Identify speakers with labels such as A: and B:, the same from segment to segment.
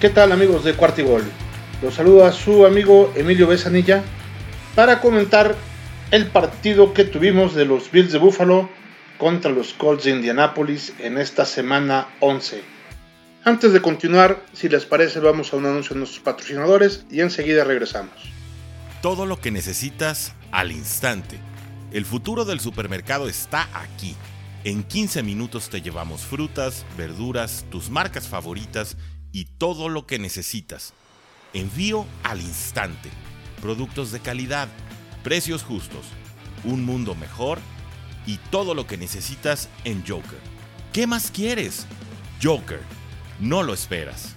A: ¿Qué tal amigos de Cuartigol? Los saluda su amigo Emilio Besanilla para comentar el partido que tuvimos de los Bills de Buffalo contra los Colts de Indianapolis en esta semana 11. Antes de continuar, si les parece, vamos a un anuncio de nuestros patrocinadores y enseguida regresamos.
B: Todo lo que necesitas al instante. El futuro del supermercado está aquí. En 15 minutos te llevamos frutas, verduras, tus marcas favoritas y todo lo que necesitas. Envío al instante. Productos de calidad, precios justos, un mundo mejor y todo lo que necesitas en Joker. ¿Qué más quieres? Joker, no lo esperas.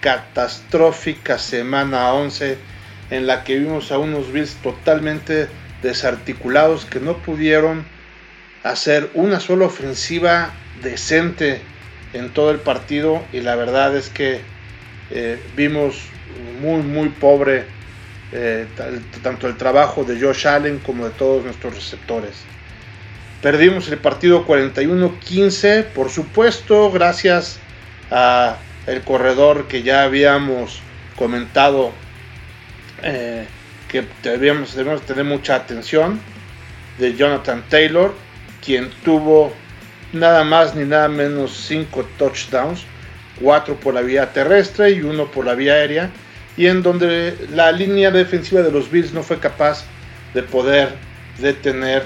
A: Catastrófica semana 11 en la que vimos a unos Bills totalmente desarticulados que no pudieron hacer una sola ofensiva decente en todo el partido y la verdad es que eh, vimos muy muy pobre eh, tanto el trabajo de Josh Allen como de todos nuestros receptores. Perdimos el partido 41-15, por supuesto, gracias a el corredor que ya habíamos comentado eh, que debíamos, tener mucha atención de Jonathan Taylor, quien tuvo nada más ni nada menos 5 touchdowns, 4 por la vía terrestre y 1 por la vía aérea, y en donde la línea defensiva de los Bills no fue capaz de poder detener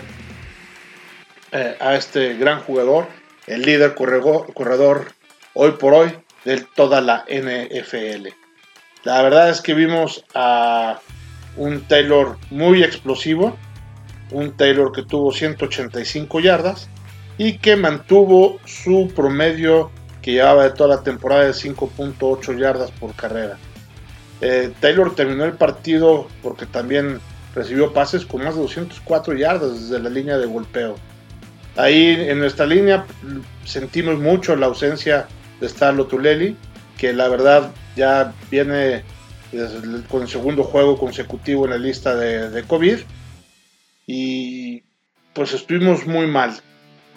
A: eh, a este gran jugador, el líder corredor, corredor hoy por hoy de toda la NFL. La verdad es que vimos a un Taylor muy explosivo, un Taylor que tuvo 185 yardas y que mantuvo su promedio que llevaba de toda la temporada de 5.8 yardas por carrera. Eh, Taylor terminó el partido porque también recibió pases con más de 204 yardas desde la línea de golpeo. Ahí en nuestra línea sentimos mucho la ausencia de Starlo Tuleli, que la verdad ya viene con el segundo juego consecutivo en la lista de, COVID. Y pues estuvimos muy mal.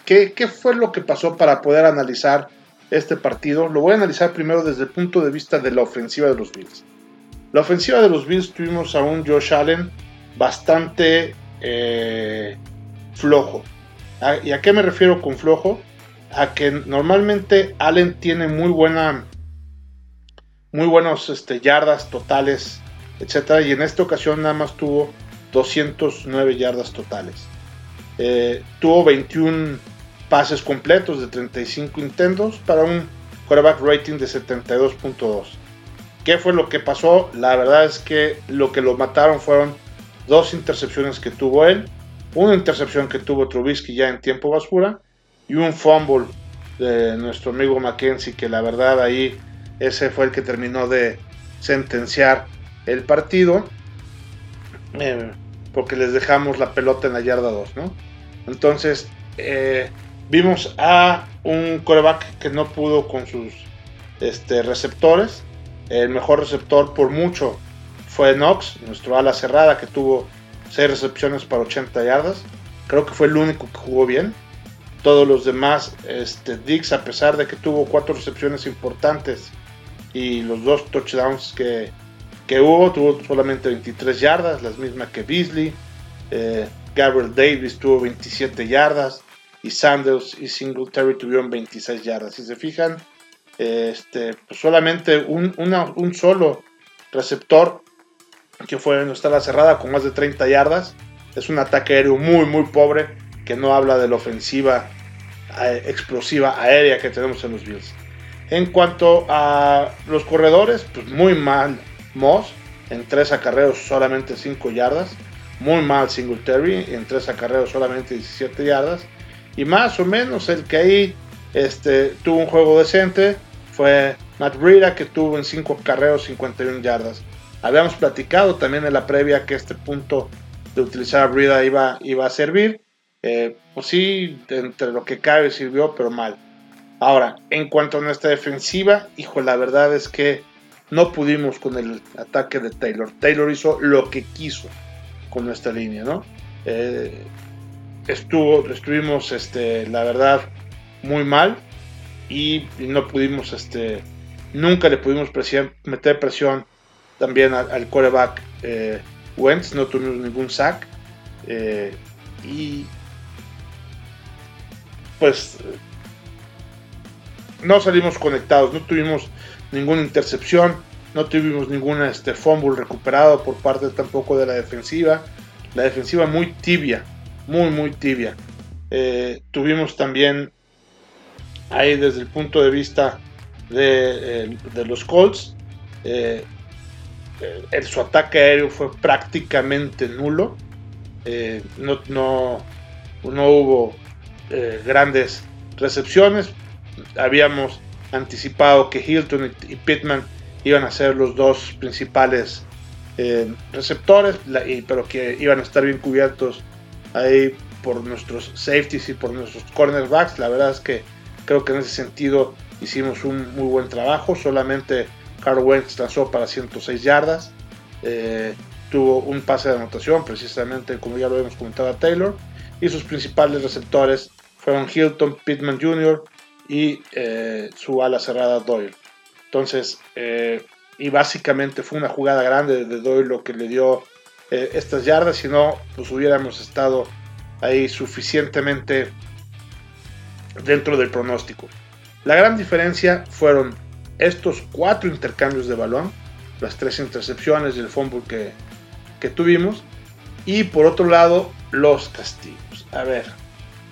A: ¿Qué, ¿Qué, fue lo que pasó para poder analizar este partido? Lo voy a analizar primero desde el punto de vista de la ofensiva de los Bills. La ofensiva de los Bills tuvimos a un Josh Allen bastante eh, flojo. ¿Y a qué me refiero con flojo? A que normalmente Allen tiene muy buena muy buenos este, yardas totales, etcétera, y en esta ocasión nada más tuvo 209 yardas totales. Eh, tuvo 21 pases completos de 35 intentos para un quarterback rating de 72.2. ¿Qué fue lo que pasó? La verdad es que lo que lo mataron fueron dos intercepciones que tuvo él, una intercepción que tuvo Trubisky ya en tiempo basura y un fumble de nuestro amigo Mackenzie que la verdad ahí ese fue el que terminó de sentenciar el partido. Eh, porque les dejamos la pelota en la yarda 2, ¿no? Entonces, eh, vimos a un coreback que no pudo con sus este, receptores. El mejor receptor por mucho fue Knox, nuestro ala cerrada, que tuvo 6 recepciones para 80 yardas. Creo que fue el único que jugó bien. Todos los demás, este, Dix, a pesar de que tuvo 4 recepciones importantes, y los dos touchdowns que, hubo, tuvo solamente 23 yardas, las mismas que Beasley. Eh, Gabriel Davis tuvo 27 yardas y Sanders y Singletary tuvieron 26 yardas. Si se fijan, este, pues solamente un, un, solo receptor que fue en nuestra cerrada con más de 30 yardas. Es un ataque aéreo muy, muy pobre que no habla de la ofensiva eh, explosiva aérea que tenemos en los Bills. En cuanto a los corredores, pues muy mal Moss, en tres acarreos solamente 5 yardas. Muy mal Singletary, en tres acarreos solamente 17 yardas. Y más o menos el que ahí este, tuvo un juego decente fue Matt Breida, que tuvo en 5 acarreos 51 yardas. Habíamos platicado también en la previa que este punto de utilizar a Breida iba, iba a servir. Eh, pues sí, entre lo que cabe sirvió, pero mal. Ahora, en cuanto a nuestra defensiva, hijo, la verdad es que no pudimos con el ataque de Taylor. Taylor hizo lo que quiso con nuestra línea, ¿no? Eh, estuvo, estuvimos, este, la verdad, muy mal y, no pudimos este, Nunca le pudimos meter presión también al, coreback eh, Wentz, no tuvimos ningún sack. Eh, y pues no salimos conectados, no tuvimos ninguna intercepción, no tuvimos ningún este, fumble recuperado por parte tampoco de la defensiva. La defensiva muy tibia, muy, muy tibia. Eh, tuvimos también ahí desde el punto de vista de, eh, los Colts, eh, su ataque aéreo fue prácticamente nulo. no, no, no, hubo grandes recepciones. Habíamos anticipado que Hilton y Pittman iban a ser los dos principales eh, receptores, pero que iban a estar bien cubiertos ahí por nuestros safeties y por nuestros cornerbacks. La verdad es que creo que en ese sentido hicimos un muy buen trabajo. Solamente Carl Wentz lanzó para 106 yardas. Eh, tuvo un pase de anotación, precisamente como ya lo hemos comentado a Taylor. Y sus principales receptores fueron Hilton, Pittman Jr. y eh, su ala cerrada Doyle. Entonces, eh, y básicamente fue una jugada grande de Doyle lo que le dio eh, estas yardas, si no, pues hubiéramos estado ahí suficientemente dentro del pronóstico. La gran diferencia fueron estos cuatro intercambios de balón, las tres intercepciones y el fumble que, que tuvimos, y por otro lado, los castigos. A ver,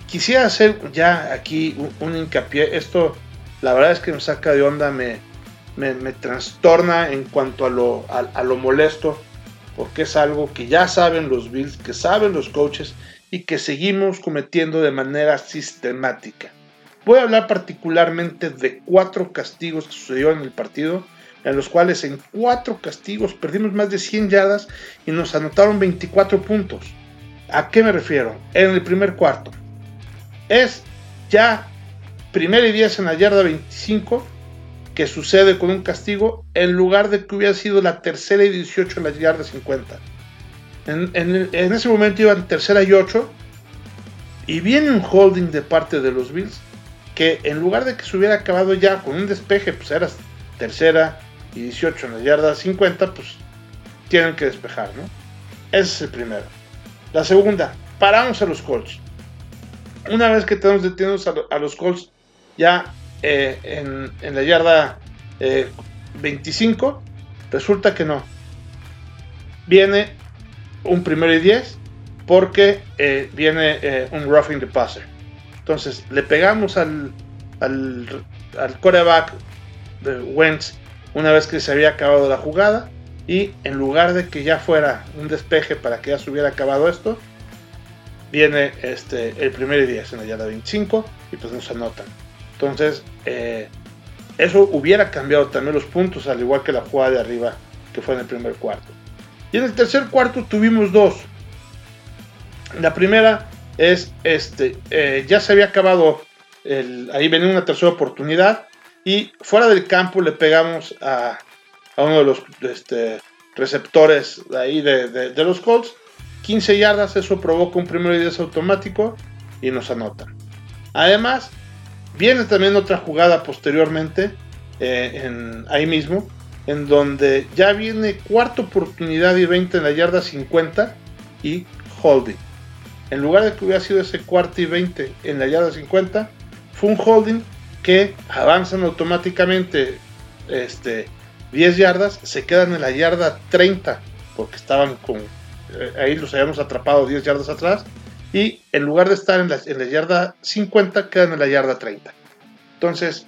A: quisiera hacer ya aquí un, hincapié, esto la verdad es que me saca de onda, me, me, trastorna en cuanto a lo, a, lo molesto, porque es algo que ya saben los Bills, que saben los coaches y que seguimos cometiendo de manera sistemática. Voy a hablar particularmente de cuatro castigos que sucedieron en el partido, en los cuales en cuatro castigos perdimos más de 100 yardas y nos anotaron 24 puntos. ¿A qué me refiero? En el primer cuarto. Es ya primera y 10 en la yarda 25 que sucede con un castigo en lugar de que hubiera sido la tercera y 18 en la yarda 50. En, ese momento iban tercera y 8 y viene un holding de parte de los Bills que en lugar de que se hubiera acabado ya con un despeje, pues era tercera y 18 en la yarda 50, pues tienen que despejar, ¿no? Ese es el primero. La segunda, paramos a los Colts. Una vez que tenemos detenidos a, a los Colts, ya eh, en, la yarda 25, eh, resulta que no. Viene un primero y 10 porque eh, viene un roughing the passer. Entonces le pegamos al, al, al coreback de Wentz una vez que se había acabado la jugada y en lugar de que ya fuera un despeje para que ya se hubiera acabado esto, viene este, el primero y 10 en la yarda 25 y pues nos anotan. Entonces, eh, eso hubiera cambiado también los puntos, al igual que la jugada de arriba que fue en el primer cuarto. Y en el tercer cuarto tuvimos dos. La primera es, este, eh, ya se había acabado, ahí venía una tercera oportunidad y fuera del campo le pegamos a, uno de los este, receptores de ahí de, los Colts. 15 yardas, eso provoca un primero y 10 automático y nos anotan. Además, Viene también otra jugada posteriormente, eh, ahí mismo, en donde ya viene cuarta oportunidad y 20 en la yarda 50 y holding. En lugar de que hubiera sido ese cuarto y 20 en la yarda 50, fue un holding que avanzan automáticamente este, 10 yardas, se quedan en la yarda 30 porque estaban con, eh, ahí los habíamos atrapado 10 yardas atrás y en lugar de estar en la, yarda 50, quedan en la yarda 30. Entonces,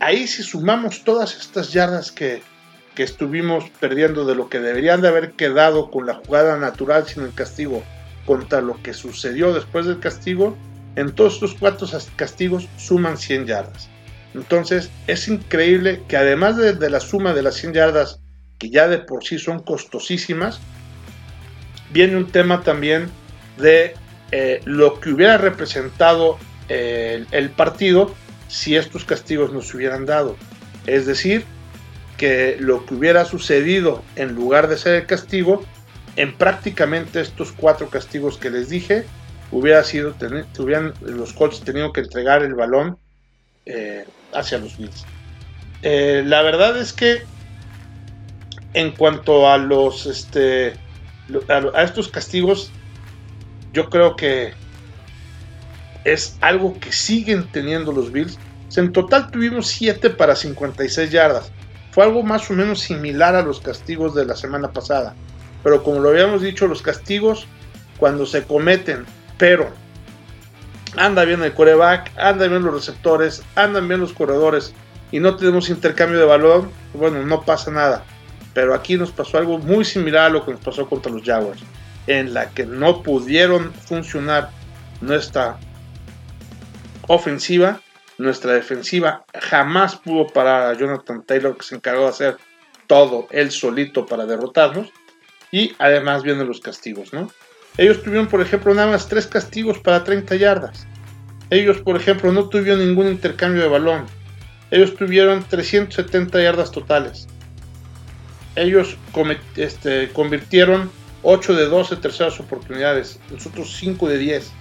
A: ahí si sumamos todas estas yardas que, estuvimos perdiendo de lo que deberían de haber quedado con la jugada natural sin el castigo contra lo que sucedió después del castigo, en todos estos cuatro castigos suman 100 yardas. Entonces es increíble que además de, de, la suma de las 100 yardas, que ya de por sí son costosísimas, viene un tema también de eh, lo que hubiera representado eh, el, partido si estos castigos no se hubieran dado. Es decir, que lo que hubiera sucedido en lugar de ser el castigo, en prácticamente estos cuatro castigos que les dije, hubiera sido, hubieran los Colts tenido que entregar el balón eh, hacia los Bills. La verdad es que en cuanto a los este a, estos castigos, yo creo que es algo que siguen teniendo los Bills. en total tuvimos 7 para 56 yardas. Fue algo más o menos similar a los castigos de la semana pasada. Pero como lo habíamos dicho, los castigos cuando se cometen, pero anda bien el coreback, anda bien los receptores, andan bien los corredores y no tenemos intercambio de balón, bueno, no pasa nada. Pero aquí nos pasó algo muy similar a lo que nos pasó contra los Jaguars, en la que no pudieron funcionar nuestra ofensiva, nuestra defensiva jamás pudo parar a Jonathan Taylor, que se encargó de hacer todo él solito para derrotarnos. Y además vienen los castigos, ¿no? Ellos tuvieron, por ejemplo, nada más tres castigos para 30 yardas. Ellos, por ejemplo, no tuvieron ningún intercambio de balón. Ellos tuvieron 370 yardas totales. Ellos este, convirtieron 8 de 12 terceras oportunidades, nosotros 5 de 10.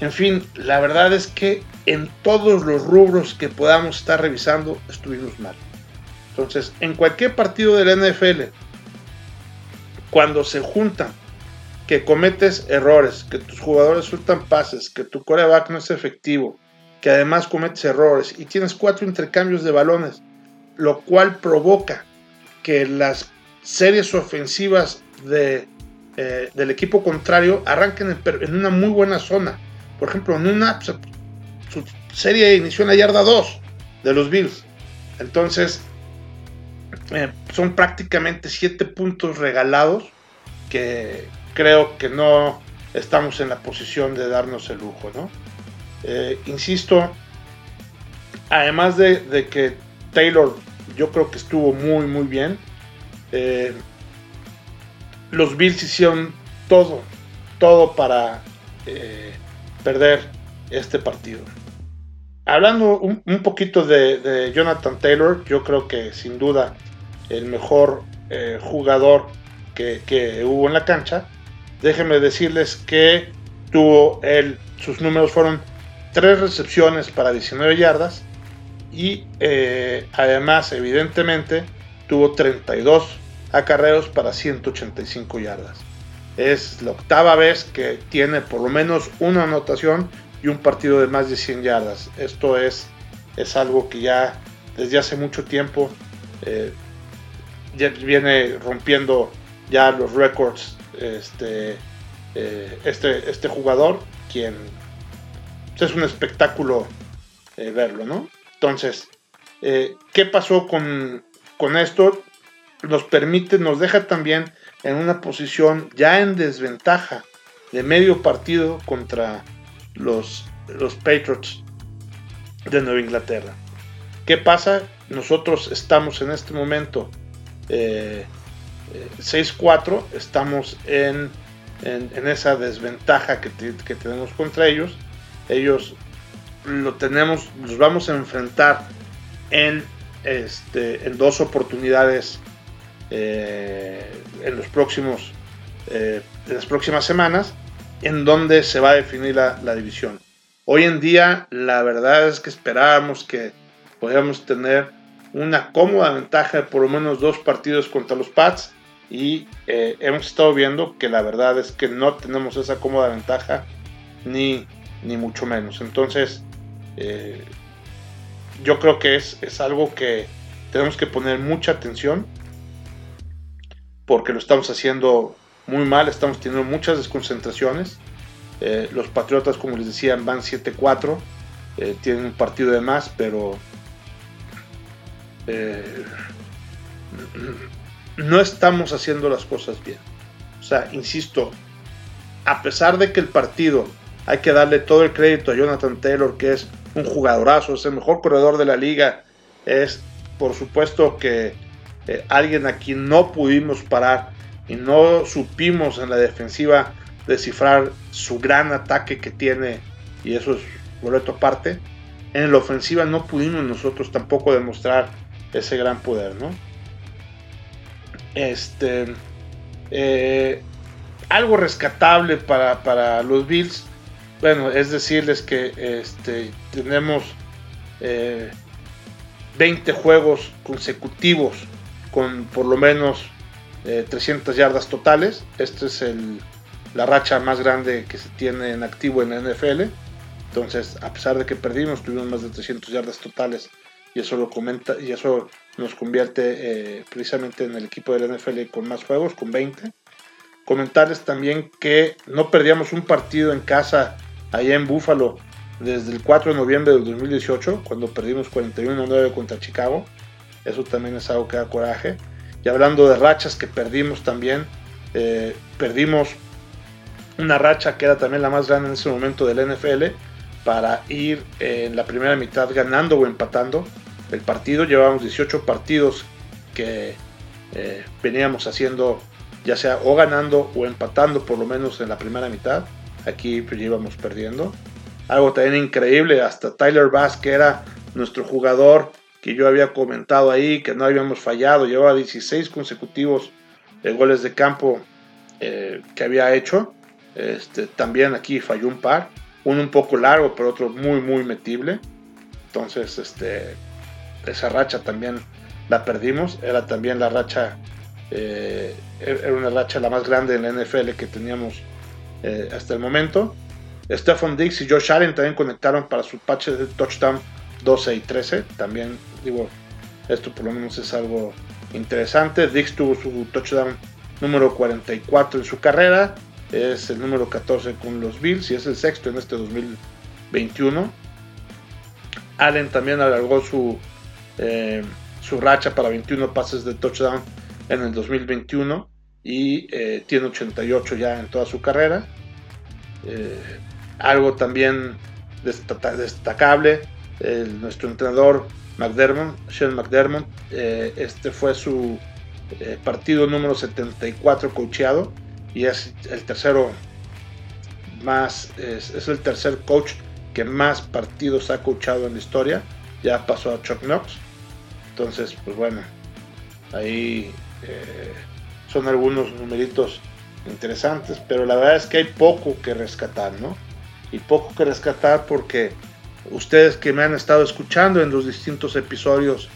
A: En fin, la verdad es que en todos los rubros que podamos estar revisando estuvimos mal. Entonces, en cualquier partido de la NFL, cuando se juntan que cometes errores, que tus jugadores sueltan pases, que tu coreback no es efectivo, que además cometes errores y tienes cuatro intercambios de balones, lo cual provoca que las series ofensivas de, eh, del equipo contrario arranquen en, una muy buena zona. Por ejemplo, en una su serie inició en la yarda 2 de los Bills. Entonces, eh, son prácticamente 7 puntos regalados que creo que no estamos en la posición de darnos el lujo, ¿no? Eh, insisto, además de, que Taylor yo creo que estuvo muy muy bien, los Bills hicieron todo, todo para eh, perder este partido. Hablando un, poquito de, Jonathan Taylor, yo creo que sin duda el mejor jugador que, que hubo en la cancha déjenme decirles que tuvo él, sus números fueron 3 recepciones para 19 yardas y eh, además evidentemente tuvo 32 acarreos para 185 yardas. Es la octava vez que tiene por lo menos una anotación y un partido de más de 100 yardas. Esto es, es algo que ya desde hace mucho tiempo eh, ya viene rompiendo ya los récords este, eh, este, este jugador, quien pues, es un espectáculo eh, verlo, ¿no? Entonces, ¿qué pasó con, con esto? Nos permite, nos deja también en una posición ya en desventaja de medio partido contra los, los Patriots de Nueva Inglaterra. ¿Qué pasa? Nosotros estamos en este momento 6-4, estamos en, en, esa desventaja que, que, tenemos contra ellos. Ellos lo tenemos, los vamos a enfrentar en, este, en dos oportunidades eh, en los próximos eh, las próximas semanas en donde se va a definir la, división. Hoy en día la verdad es que esperábamos que podíamos tener una cómoda ventaja de por lo menos dos partidos contra los Pats y eh, hemos estado viendo que la verdad es que no tenemos esa cómoda ventaja ni, ni mucho menos. Entonces, yo creo que es, es, algo que tenemos que poner mucha atención porque lo estamos haciendo muy mal, estamos teniendo muchas desconcentraciones. Eh, los Patriotas, como les decía, van 7-4, tienen un partido de más, pero no estamos haciendo las cosas bien. O sea, insisto, a pesar de que el partido hay que darle todo el crédito a Jonathan Taylor, que es un jugadorazo, es el mejor corredor de la liga, es por supuesto que eh, alguien a quien no pudimos parar y no supimos en la defensiva descifrar su gran ataque que tiene, y eso es boleto aparte. En la ofensiva no pudimos nosotros tampoco demostrar ese gran poder, ¿no? Este. Eh, algo rescatable para, los Bills. Bueno, es decirles que este, tenemos. Eh, 20 juegos consecutivos con por lo menos 300 yardas totales. Esta es el, la racha más grande que se tiene en activo en la NFL. Entonces, a pesar de que perdimos, tuvimos más de 300 yardas totales y eso lo comenta y eso nos convierte eh, precisamente en el equipo de la NFL con más juegos, con 20. Comentarles también que no perdíamos un partido en casa allá en Buffalo desde el 4 de noviembre del 2018, cuando perdimos 41-9 contra Chicago. Eso también es algo que da coraje. Y hablando de rachas que perdimos también, eh, perdimos una racha que era también la más grande en ese momento del NFL para ir en la primera mitad ganando o empatando el partido. Llevábamos 18 partidos que eh, veníamos haciendo ya sea o ganando o empatando por lo menos en la primera mitad. Aquí pues, íbamos perdiendo. Algo también increíble, hasta Tyler Bass, que era nuestro jugador que yo había comentado ahí, que no habíamos fallado, llevaba 16 consecutivos de goles de campo eh, que había hecho. Este, también aquí falló un par, uno un poco largo, pero otro muy, muy metible. Entonces, este, esa racha también la perdimos. Era también la racha, eh, era una racha la más grande en la NFL que teníamos eh, hasta el momento. Stephon Diggs y Josh Allen también conectaron para su patch de touchdown 12 y 13. También, digo, esto por lo menos es algo interesante. Diggs tuvo su touchdown número 44 en su carrera. Es el número 14 con los Bills y es el sexto en este 2021. Allen también alargó su, eh, su racha para 21 pases de touchdown en el 2021 y eh, tiene 88 ya en toda su carrera. Eh, algo también destacable, nuestro entrenador McDermott, Sean McDermott, este fue su partido número 74 coacheado y es el tercero más, es, el tercer coach que más partidos ha coachado en la historia. Ya pasó a Chuck Knox. Entonces, pues bueno, ahí eh, son algunos numeritos interesantes, pero la verdad es que hay poco que rescatar, ¿no? Y poco que rescatar porque ustedes que me han estado escuchando en los distintos episodios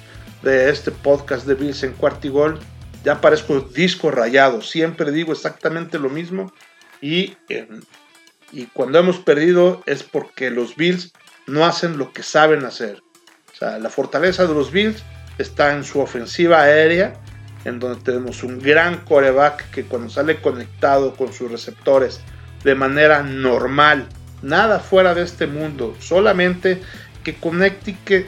A: de este podcast de Bills en Cuartigol, ya parezco disco rayado, siempre digo exactamente lo mismo y, y cuando hemos perdido es porque los Bills no hacen lo que saben hacer. O sea, la fortaleza de los Bills está en su ofensiva aérea, en donde tenemos un gran coreback que cuando sale conectado con sus receptores de manera normal, nada fuera de este mundo, solamente que conecte y que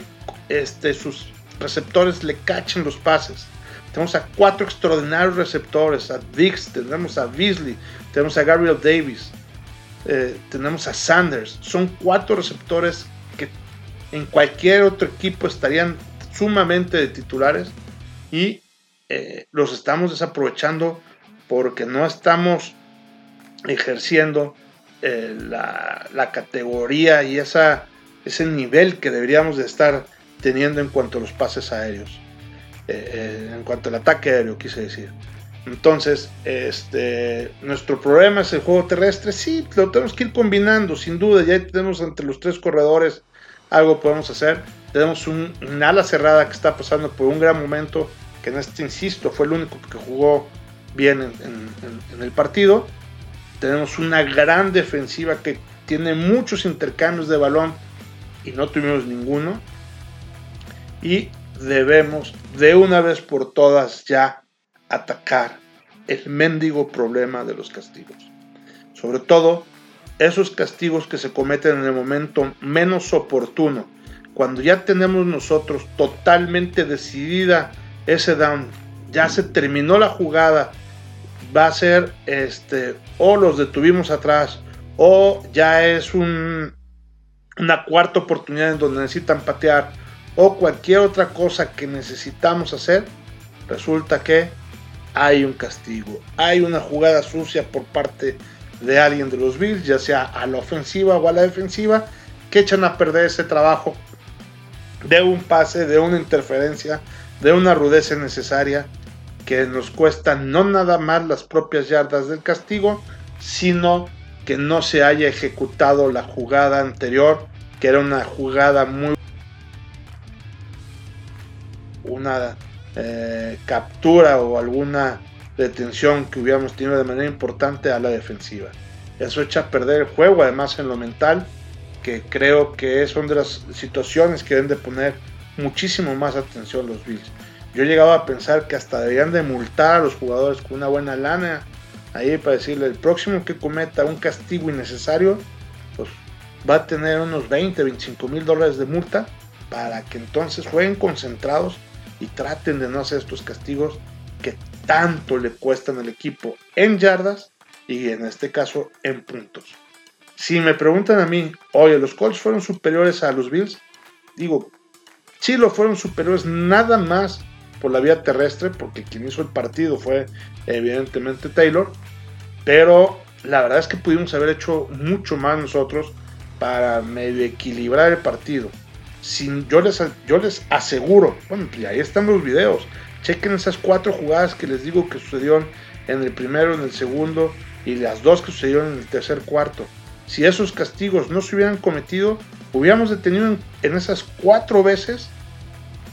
A: este, sus receptores le cachen los pases. Tenemos a cuatro extraordinarios receptores, a Dix, tenemos a Beasley, tenemos a Gabriel Davis, eh, tenemos a Sanders. Son cuatro receptores que en cualquier otro equipo estarían sumamente de titulares y eh, los estamos desaprovechando porque no estamos ejerciendo eh, la, categoría y esa, ese nivel que deberíamos de estar teniendo en cuanto a los pases aéreos. Eh, en cuanto al ataque aéreo, quise decir. Entonces, este, nuestro problema es el juego terrestre. Sí, lo tenemos que ir combinando, sin duda. Ya tenemos entre los tres corredores algo podemos hacer. Tenemos un, ala cerrada que está pasando por un gran momento, que en este, insisto, fue el único que jugó bien en, el partido. Tenemos una gran defensiva que tiene muchos intercambios de balón y no tuvimos ninguno. Y debemos de una vez por todas ya atacar el mendigo problema de los castigos. Sobre todo esos castigos que se cometen en el momento menos oportuno cuando ya tenemos nosotros totalmente decidida ese down, ya se terminó la jugada, va a ser este, o los detuvimos atrás, o ya es un, una cuarta oportunidad en donde necesitan patear, o cualquier otra cosa que necesitamos hacer, resulta que hay un castigo, hay una jugada sucia por parte de alguien de los Bills, ya sea a la ofensiva o a la defensiva, que echan a perder ese trabajo de un pase, de una interferencia, de una rudeza necesaria que nos cuesta no nada más las propias yardas del castigo, sino que no se haya ejecutado la jugada anterior, que era una jugada muy alguna eh, captura o alguna detención que hubiéramos tenido de manera importante a la defensiva. Eso echa a perder el juego, además en lo mental, que creo que son de las situaciones que deben de poner muchísimo más atención los Bills. Yo he llegado a pensar que hasta deberían de multar a los jugadores con una buena lana ahí para decirle el próximo que cometa un castigo innecesario, pues va a tener unos 20, 25 mil dólares de multa para que entonces jueguen concentrados y traten de no hacer estos castigos que tanto le cuestan al equipo en yardas y en este caso en puntos. Si me preguntan a mí, oye, los Colts fueron superiores a los Bills, digo, sí lo fueron superiores nada más por la vía terrestre, porque quien hizo el partido fue evidentemente Taylor, pero la verdad es que pudimos haber hecho mucho más nosotros para medio equilibrar el partido. Sin, yo, les, yo les aseguro, bueno, pues ahí están los videos, chequen esas cuatro jugadas que les digo que sucedieron en el primero, en el segundo y las dos que sucedieron en el tercer cuarto. Si esos castigos no se hubieran cometido, hubiéramos detenido en esas cuatro veces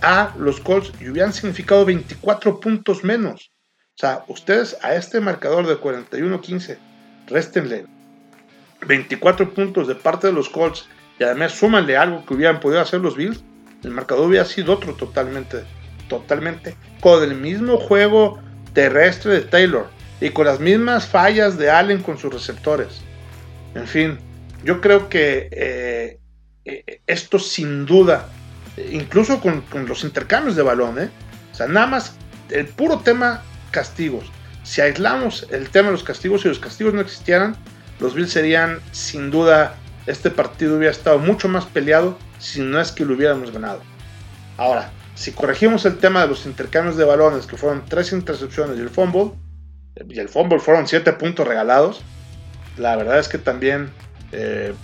A: a los Colts y hubieran significado 24 puntos menos. O sea, ustedes a este marcador de 41-15, réstenle 24 puntos de parte de los Colts y además súmanle algo que hubieran podido hacer los Bills, el marcador hubiera sido otro totalmente, totalmente, con el mismo juego terrestre de Taylor y con las mismas fallas de Allen con sus receptores. En fin, yo creo que eh, eh, esto sin duda incluso con, los intercambios de balón, ¿eh? O sea, nada más el puro tema castigos. Si aislamos el tema de los castigos, si los castigos no existieran, los Bills serían sin duda, este partido hubiera estado mucho más peleado si no es que lo hubiéramos ganado. Ahora, si corregimos el tema de los intercambios de balones, que fueron tres intercepciones y el fumble, y el fumble fueron siete puntos regalados, la verdad es que también eh,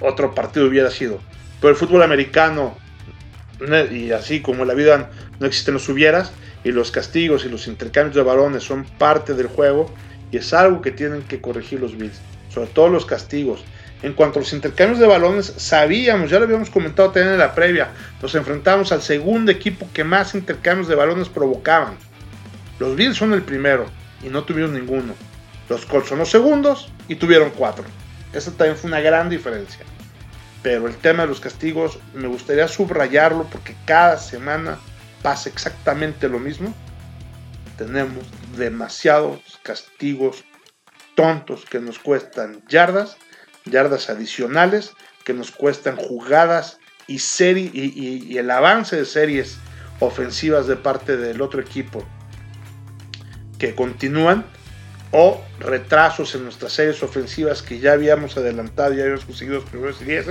A: otro partido hubiera sido. Pero el fútbol americano, y así como en la vida no existen los hubieras, y los castigos y los intercambios de balones son parte del juego, y es algo que tienen que corregir los Bills, sobre todo los castigos. En cuanto a los intercambios de balones, sabíamos, ya lo habíamos comentado también en la previa, nos enfrentamos al segundo equipo que más intercambios de balones provocaban. Los Bills son el primero y no tuvieron ninguno. Los Colts son los segundos y tuvieron cuatro. Esa también fue una gran diferencia. Pero el tema de los castigos me gustaría subrayarlo porque cada semana pasa exactamente lo mismo. Tenemos demasiados castigos tontos que nos cuestan yardas, yardas adicionales, que nos cuestan jugadas y, serie, y, el avance de series ofensivas de parte del otro equipo que continúan o retrasos en nuestras series ofensivas que ya habíamos adelantado, ya habíamos conseguido los primeros 10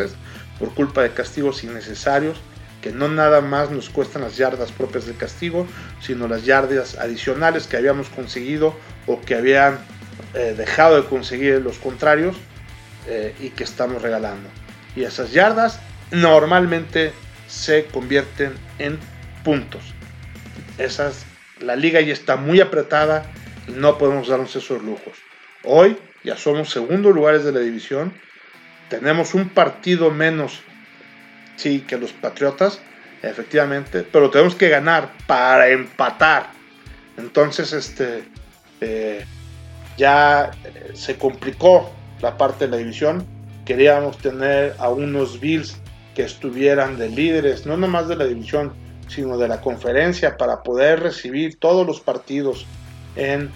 A: por culpa de castigos innecesarios que no nada más nos cuestan las yardas propias del castigo, sino las yardas adicionales que habíamos conseguido o que habían eh, dejado de conseguir los contrarios eh, y que estamos regalando. Y esas yardas normalmente se convierten en puntos. Esas, la liga ya está muy apretada y no podemos darnos esos lujos. Hoy ya somos segundo lugares de la división, tenemos un partido menos, sí, que los Patriotas, efectivamente, pero tenemos que ganar para empatar. Entonces, este, eh, ya eh, se complicó la parte de la división. Queríamos tener a unos Bills que estuvieran de líderes, no nomás de la división, sino de la conferencia, para poder recibir todos los partidos en,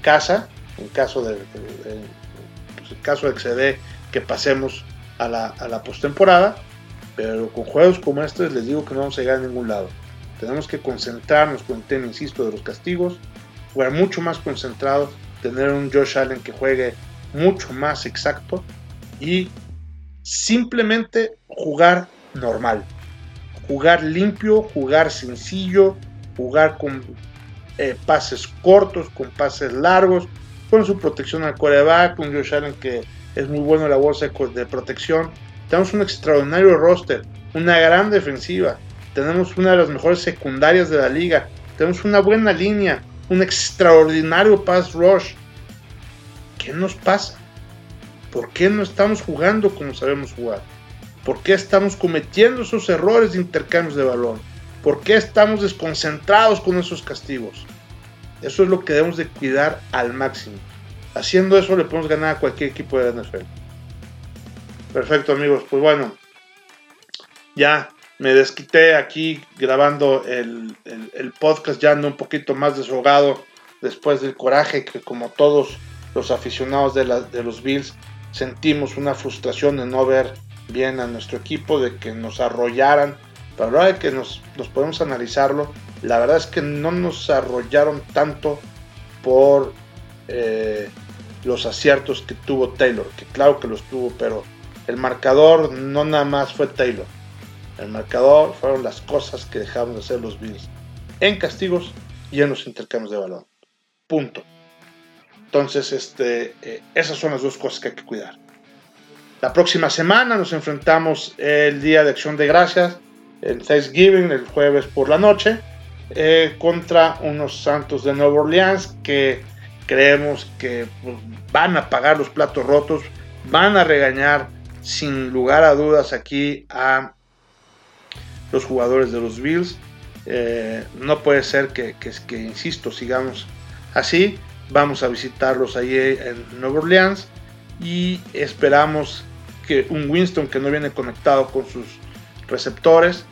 A: casa, en caso de, pues, el caso de que se dé que pasemos a la, a la postemporada, pero con juegos como estos les digo que no vamos a llegar a ningún lado. Tenemos que concentrarnos con el tema, insisto, de los castigos, jugar mucho más concentrados, tener un Josh Allen que juegue mucho más exacto y simplemente jugar normal, jugar limpio, jugar sencillo, jugar con eh, pases cortos, con pases largos, con su protección al coreback, con Josh Allen que es muy bueno la bolsa de protección. Tenemos un extraordinario roster, una gran defensiva, tenemos una de las mejores secundarias de la liga, tenemos una buena línea, un extraordinario pass rush. ¿Qué nos pasa? ¿Por qué no estamos jugando como sabemos jugar? ¿Por qué estamos cometiendo esos errores de intercambios de balón? ¿Por qué estamos desconcentrados con esos castigos? Eso es lo que debemos de cuidar al máximo. Haciendo eso le podemos ganar a cualquier equipo de la. Perfecto amigos, pues bueno, ya me desquité aquí grabando el, podcast, ya ando un poquito más desahogado después del coraje que como todos los aficionados de, los Bills sentimos una frustración de no ver bien a nuestro equipo, de que nos arrollaran. Pero ahora que nos, podemos analizarlo, la verdad es que no nos arrollaron tanto por eh, los aciertos que tuvo Taylor, que claro que los tuvo, pero el marcador no nada más fue Taylor. El marcador fueron las cosas que dejamos de hacer los Bills en castigos y en los intercambios de balón. Punto. Entonces, este, eh, esas son las dos cosas que hay que cuidar. La próxima semana nos enfrentamos el Día de Acción de Gracias, el Thanksgiving, el jueves por la noche, eh, contra unos Santos de Nueva Orleans que creemos que pues, van a pagar los platos rotos, van a regañar sin lugar a dudas aquí a los jugadores de los Bills. Eh, no puede ser que, que, que, insisto, sigamos así. Vamos a visitarlos ahí en Nueva Orleans y esperamos que un Winston que no viene conectado con sus receptores.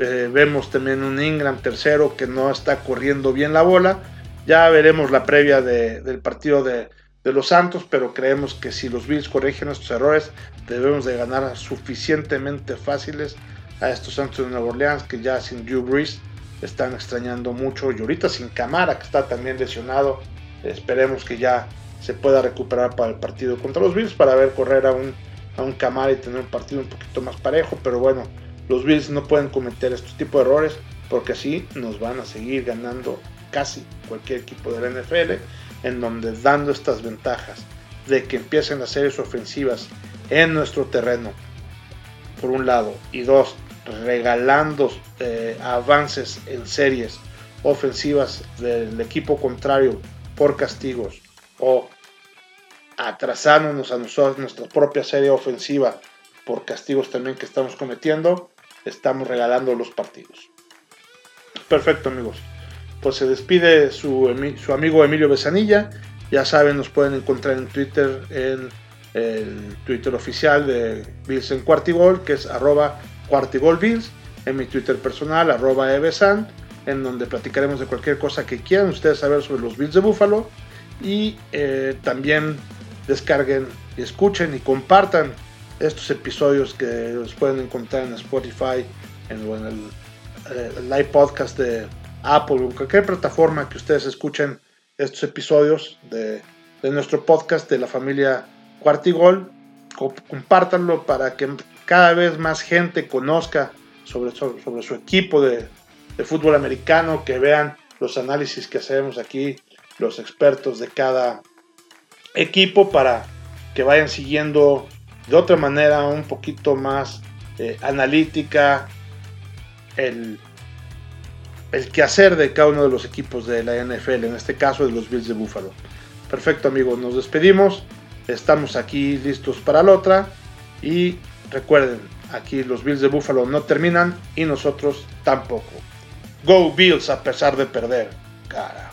A: Eh, vemos también un Ingram tercero que no está corriendo bien la bola. Ya veremos la previa del partido de, los Santos, pero creemos que si los Bills corrigen estos errores, debemos de ganar suficientemente fáciles a estos Santos de Nueva Orleans que ya sin Drew Brees están extrañando mucho y ahorita sin Camara que está también lesionado Esperemos que ya se pueda recuperar para el partido contra los Bills para ver correr a un, a un Camara y tener un partido un poquito más parejo. Pero bueno, los Bills no pueden cometer este tipo de errores porque así nos van a seguir ganando casi cualquier equipo de la NFL en donde dando estas ventajas de que empiecen las series ofensivas en nuestro terreno por un lado y dos regalando eh, avances en series ofensivas del equipo contrario por castigos o atrasándonos a nosotros, nuestra propia serie ofensiva por castigos también que estamos cometiendo, estamos regalando los partidos. Perfecto amigos. Pues se despide su, su amigo Emilio Besanilla. Ya saben, nos pueden encontrar en Twitter, en el Twitter oficial de Bills en Cuartigol, que es arroba cuartigolbills, en mi Twitter personal, arroba evesan, en donde platicaremos de cualquier cosa que quieran ustedes saber sobre los Bills de Buffalo. Y eh, también descarguen y escuchen y compartan estos episodios que los pueden encontrar en Spotify, en, el, eh, live podcast de Apple o cualquier plataforma que ustedes escuchen estos episodios de, nuestro podcast de la familia Cuartigol. Compártanlo para que cada vez más gente conozca sobre, sobre su equipo de, de fútbol americano, que vean los análisis que hacemos aquí, los expertos de cada equipo, para que vayan siguiendo de otra manera un poquito más eh, analítica el, el quehacer de cada uno de los equipos de la NFL, en este caso de los Bills de Buffalo. Perfecto amigos, nos despedimos, estamos aquí listos para la otra y recuerden, aquí los Bills de Buffalo no terminan y nosotros tampoco. Go Bills a pesar de perder. Cara.